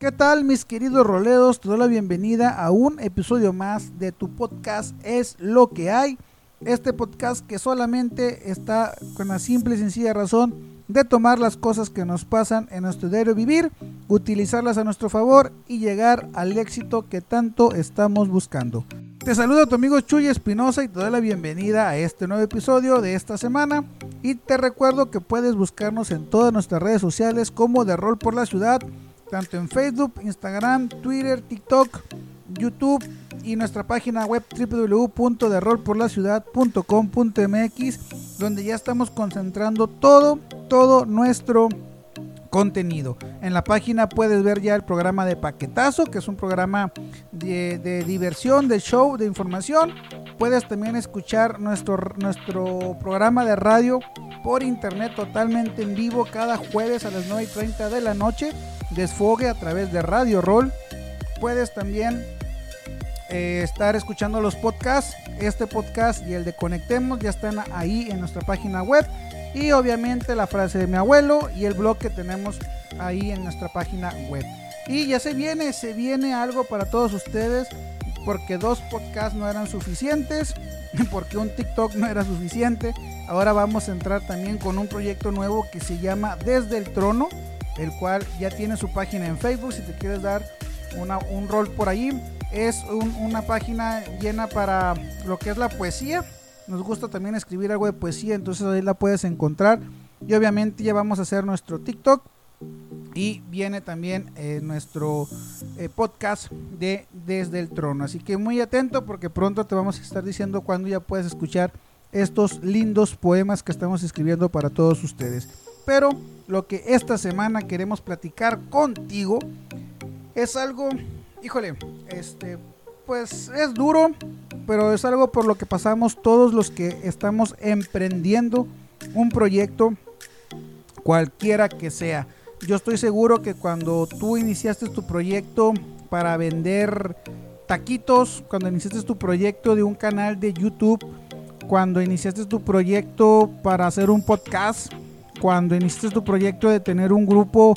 ¿Qué tal mis queridos roledos? Te doy la bienvenida a un episodio más de tu podcast Es lo que hay. Este podcast que solamente está con la simple y sencilla razón de tomar las cosas que nos pasan en nuestro diario vivir, utilizarlas a nuestro favor y llegar al éxito que tanto estamos buscando. Te saluda tu amigo Chuy Espinosa y te doy la bienvenida a este nuevo episodio de esta semana. Y te recuerdo que puedes buscarnos en todas nuestras redes sociales como de Rol por la Ciudad, tanto en Facebook, Instagram, Twitter, TikTok, YouTube y nuestra página web www.derrolporlaciudad.com.mx donde ya estamos concentrando todo, todo nuestro contenido. En la página puedes ver ya el programa de Paquetazo, que es un programa de, de, diversión, de show, de información. Puedes también escuchar nuestro, nuestro programa de radio por internet totalmente en vivo cada jueves a las 9 y 30 de la noche. Desfogue a través de Radio Roll. Puedes también eh, estar escuchando los podcasts. Este podcast y el de Conectemos ya están ahí en nuestra página web. Y obviamente la frase de mi abuelo y el blog que tenemos ahí en nuestra página web. Y ya se viene, se viene algo para todos ustedes. Porque dos podcasts no eran suficientes. Porque un TikTok no era suficiente. Ahora vamos a entrar también con un proyecto nuevo que se llama Desde el Trono. El cual ya tiene su página en Facebook. Si te quieres dar una, un rol por ahí. Es un, una página llena para lo que es la poesía nos gusta también escribir algo de poesía, entonces ahí la puedes encontrar. Y obviamente ya vamos a hacer nuestro TikTok. Y viene también eh, nuestro eh, podcast de Desde el Trono. Así que muy atento porque pronto te vamos a estar diciendo cuando ya puedes escuchar estos lindos poemas que estamos escribiendo para todos ustedes. Pero lo que esta semana queremos platicar contigo es algo, híjole, este, pues es duro, pero es algo por lo que pasamos todos los que estamos emprendiendo un proyecto, cualquiera que sea. Yo estoy seguro que cuando tú iniciaste tu proyecto para vender taquitos, cuando iniciaste tu proyecto de un canal de YouTube, cuando iniciaste tu proyecto para hacer un podcast, cuando iniciaste tu proyecto de tener un grupo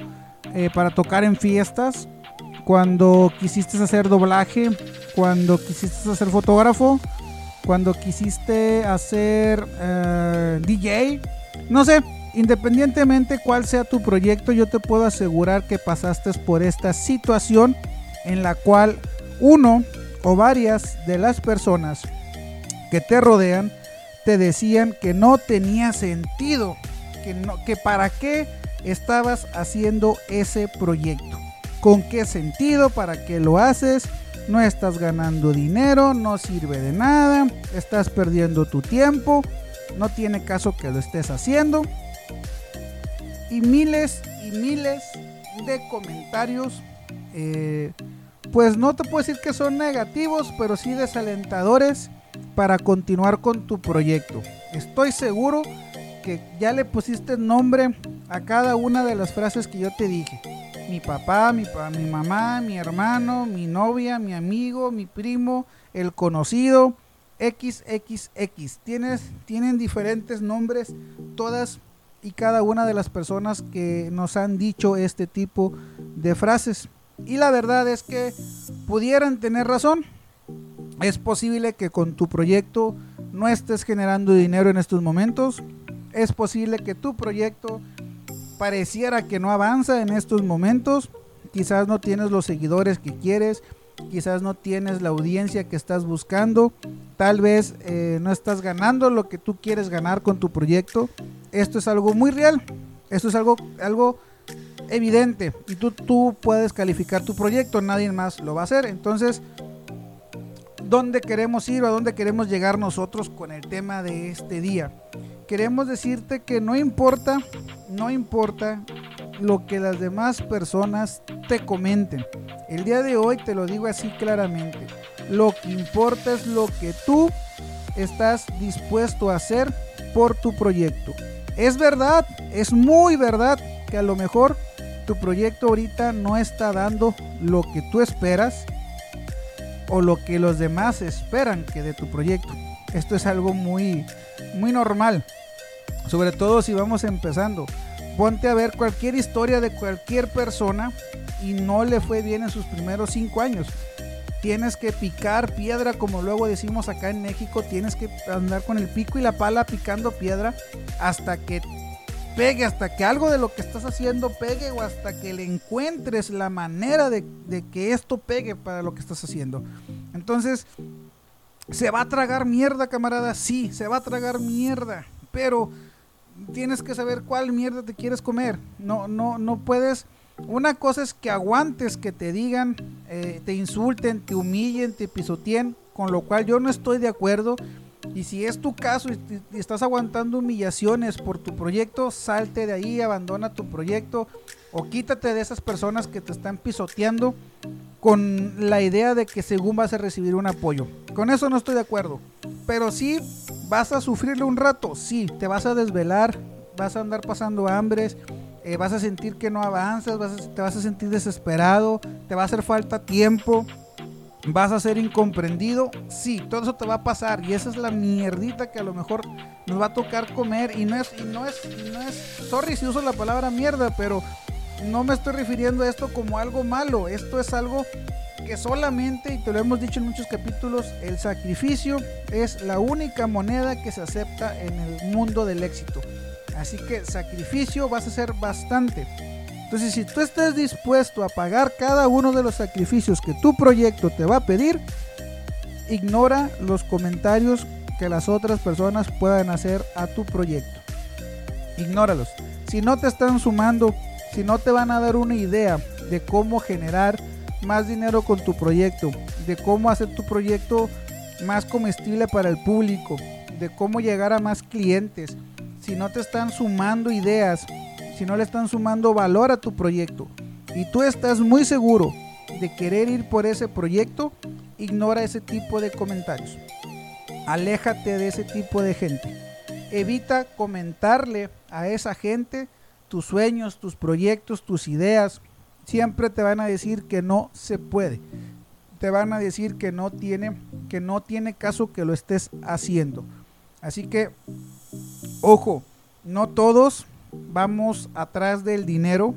eh, para tocar en fiestas, cuando quisiste hacer doblaje, cuando quisiste hacer fotógrafo, cuando quisiste hacer eh, DJ, no sé, independientemente cuál sea tu proyecto, yo te puedo asegurar que pasaste por esta situación en la cual uno o varias de las personas que te rodean te decían que no tenía sentido, que, no, que para qué estabas haciendo ese proyecto con qué sentido, para qué lo haces, no estás ganando dinero, no sirve de nada, estás perdiendo tu tiempo, no tiene caso que lo estés haciendo. Y miles y miles de comentarios, eh, pues no te puedo decir que son negativos, pero sí desalentadores para continuar con tu proyecto. Estoy seguro que ya le pusiste nombre a cada una de las frases que yo te dije mi papá, mi, mi mamá, mi hermano, mi novia, mi amigo, mi primo, el conocido, XXX. Tienes, tienen diferentes nombres todas y cada una de las personas que nos han dicho este tipo de frases. Y la verdad es que pudieran tener razón. Es posible que con tu proyecto no estés generando dinero en estos momentos. Es posible que tu proyecto pareciera que no avanza en estos momentos. Quizás no tienes los seguidores que quieres, quizás no tienes la audiencia que estás buscando, tal vez eh, no estás ganando lo que tú quieres ganar con tu proyecto. Esto es algo muy real, esto es algo, algo evidente y tú, tú puedes calificar tu proyecto, nadie más lo va a hacer. Entonces, ¿dónde queremos ir o a dónde queremos llegar nosotros con el tema de este día? Queremos decirte que no importa, no importa lo que las demás personas te comenten. El día de hoy te lo digo así claramente. Lo que importa es lo que tú estás dispuesto a hacer por tu proyecto. Es verdad, es muy verdad que a lo mejor tu proyecto ahorita no está dando lo que tú esperas o lo que los demás esperan que de tu proyecto. Esto es algo muy muy normal. Sobre todo si vamos empezando. Ponte a ver cualquier historia de cualquier persona y no le fue bien en sus primeros cinco años. Tienes que picar piedra, como luego decimos acá en México. Tienes que andar con el pico y la pala picando piedra hasta que pegue, hasta que algo de lo que estás haciendo pegue o hasta que le encuentres la manera de, de que esto pegue para lo que estás haciendo. Entonces, ¿se va a tragar mierda, camarada? Sí, se va a tragar mierda. Pero tienes que saber cuál mierda te quieres comer. No, no, no puedes. Una cosa es que aguantes que te digan, eh, te insulten, te humillen, te pisoteen, con lo cual yo no estoy de acuerdo. Y si es tu caso y, estás aguantando humillaciones por tu proyecto, salte de ahí, abandona tu proyecto o quítate de esas personas que te están pisoteando con la idea de que según vas a recibir un apoyo. Con eso no estoy de acuerdo. Pero sí vas a sufrirle un rato, sí, te vas a desvelar, vas a andar pasando hambres, eh, vas a sentir que no avanzas, te vas a sentir desesperado, te va a hacer falta tiempo, vas a ser incomprendido, sí, todo eso te va a pasar y esa es la mierdita que a lo mejor nos va a tocar comer. Y no es, no es, y no es, sorry si uso la palabra mierda, pero no me estoy refiriendo a esto como algo malo, esto es algo que solamente, y te lo hemos dicho en muchos capítulos, el sacrificio es la única moneda que se acepta en el mundo del éxito. Así que sacrificio vas a hacer bastante. Entonces, si tú estás dispuesto a pagar cada uno de los sacrificios que tu proyecto te va a pedir, ignora los comentarios que las otras personas puedan hacer a tu proyecto. Ignóralos. Si no te están sumando si no te van a dar una idea de cómo generar más dinero con tu proyecto, de cómo hacer tu proyecto más comestible para el público, de cómo llegar a más clientes, si no te están sumando ideas, si no le están sumando valor a tu proyecto y tú estás muy seguro de querer ir por ese proyecto, ignora ese tipo de comentarios. Aléjate de ese tipo de gente. Evita comentarle a esa gente tus sueños, tus proyectos, tus ideas, siempre te van a decir que no se puede. Te van a decir que no tiene, que no tiene caso que lo estés haciendo. Así que, ojo, no todos vamos atrás del dinero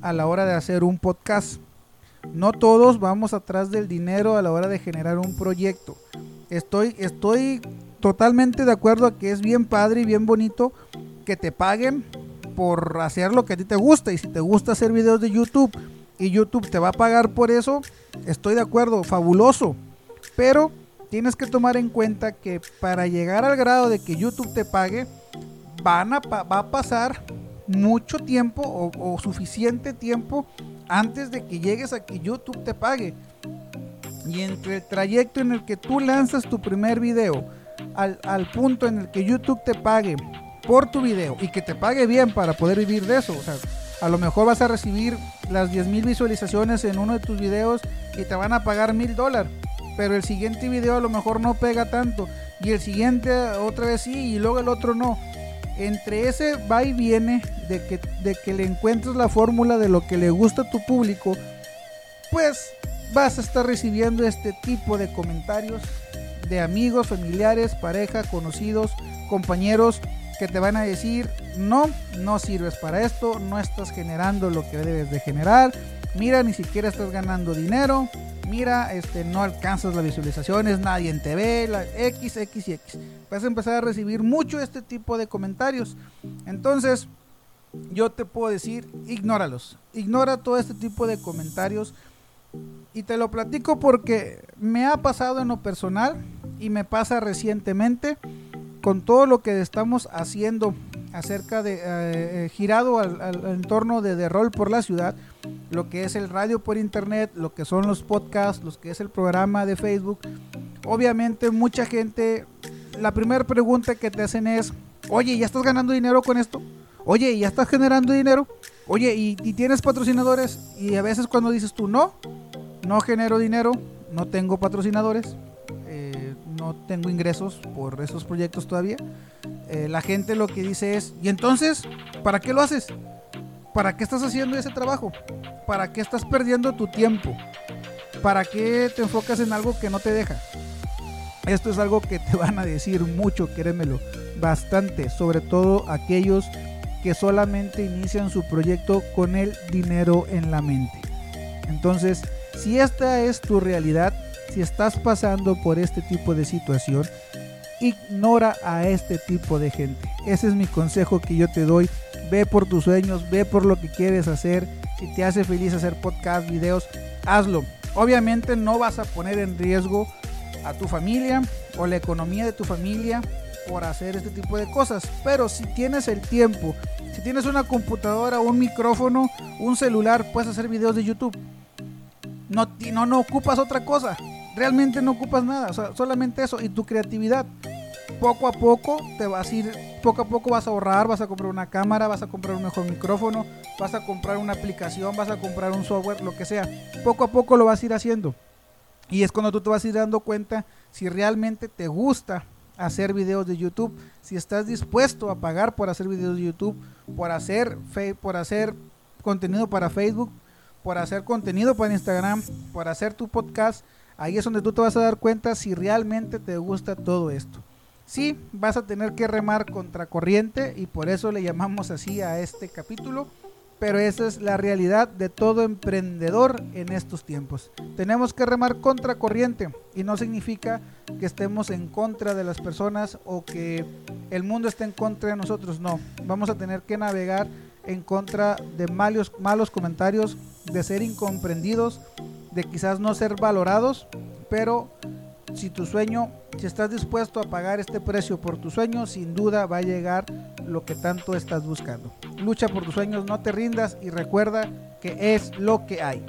a la hora de hacer un podcast. No todos vamos atrás del dinero a la hora de generar un proyecto. Estoy, estoy totalmente de acuerdo a que es bien padre y bien bonito que te paguen por hacer lo que a ti te gusta. Y si te gusta hacer videos de YouTube y YouTube te va a pagar por eso, estoy de acuerdo, fabuloso. Pero tienes que tomar en cuenta que para llegar al grado de que YouTube te pague, van a, va a pasar mucho tiempo o, suficiente tiempo antes de que llegues a que YouTube te pague. Y entre el trayecto en el que tú lanzas tu primer video al, al punto en el que YouTube te pague por tu video y que te pague bien para poder vivir de eso. O sea, a lo mejor vas a recibir las 10.000 visualizaciones en uno de tus videos y te van a pagar mil dólares. Pero el siguiente video a lo mejor no pega tanto. Y el siguiente otra vez sí y luego el otro no. Entre ese va y viene de que, de que le encuentres la fórmula de lo que le gusta a tu público, pues vas a estar recibiendo este tipo de comentarios de amigos, familiares, pareja, conocidos, compañeros que te van a decir, no, no sirves para esto, no estás generando lo que debes de generar, mira, ni siquiera estás ganando dinero, mira, este, no alcanzas las visualizaciones, nadie te ve, la X, X y X. Vas a empezar a recibir mucho este tipo de comentarios. Entonces, yo te puedo decir, ignóralos. Ignora todo este tipo de comentarios. Y te lo platico porque me ha pasado en lo personal y me pasa recientemente con todo lo que estamos haciendo acerca de eh, eh, girado al, entorno de, de rol por la ciudad, lo que es el radio por internet, lo que son los podcasts, lo que es el programa de Facebook. Obviamente mucha gente, la primera pregunta que te hacen es, oye, ¿ya estás ganando dinero con esto? Oye, ¿ya estás generando dinero? Oye, ¿y, y tienes patrocinadores? Y a veces cuando dices tú, no, no genero dinero, no tengo patrocinadores, no tengo ingresos por esos proyectos todavía. Eh, la gente lo que dice es, ¿y entonces? ¿Para qué lo haces? ¿Para qué estás haciendo ese trabajo? ¿Para qué estás perdiendo tu tiempo? ¿Para qué te enfocas en algo que no te deja? Esto es algo que te van a decir mucho, créemelo, bastante, sobre todo aquellos que solamente inician su proyecto con el dinero en la mente. Entonces, si esta es tu realidad, si estás pasando por este tipo de situación, ignora a este tipo de gente. Ese es mi consejo que yo te doy. Ve por tus sueños, ve por lo que quieres hacer. Si te hace feliz hacer podcast, videos, hazlo. Obviamente no vas a poner en riesgo a tu familia o la economía de tu familia por hacer este tipo de cosas. Pero si tienes el tiempo, si tienes una computadora, un micrófono, un celular, puedes hacer videos de YouTube. No, no, no ocupas otra cosa. Realmente no ocupas nada. solamente eso y tu creatividad. Poco a poco te vas a ir, poco a poco vas a ahorrar, vas a comprar una cámara, vas a comprar un mejor micrófono, vas a comprar una aplicación, vas a comprar un software, lo que sea. Poco a poco lo vas a ir haciendo. Y es cuando tú te vas a ir dando cuenta si realmente te gusta hacer videos de YouTube, si estás dispuesto a pagar por hacer videos de YouTube, por hacer, por hacer contenido para Facebook, por hacer contenido para Instagram, por hacer tu podcast, ahí es donde tú te vas a dar cuenta si realmente te gusta todo esto. Sí, vas a tener que remar contra corriente y por eso le llamamos así a este capítulo pero esa es la realidad de todo emprendedor en estos tiempos. Tenemos que remar contra corriente y no significa que estemos en contra de las personas o que el mundo esté en contra de nosotros, no. Vamos a tener que navegar en contra de malos comentarios, de ser incomprendidos, de quizás no ser valorados, pero si tu sueño, si estás dispuesto a pagar este precio por tu sueño, sin duda va a llegar lo que tanto estás buscando. Lucha por tus sueños, no te rindas y recuerda que es lo que hay.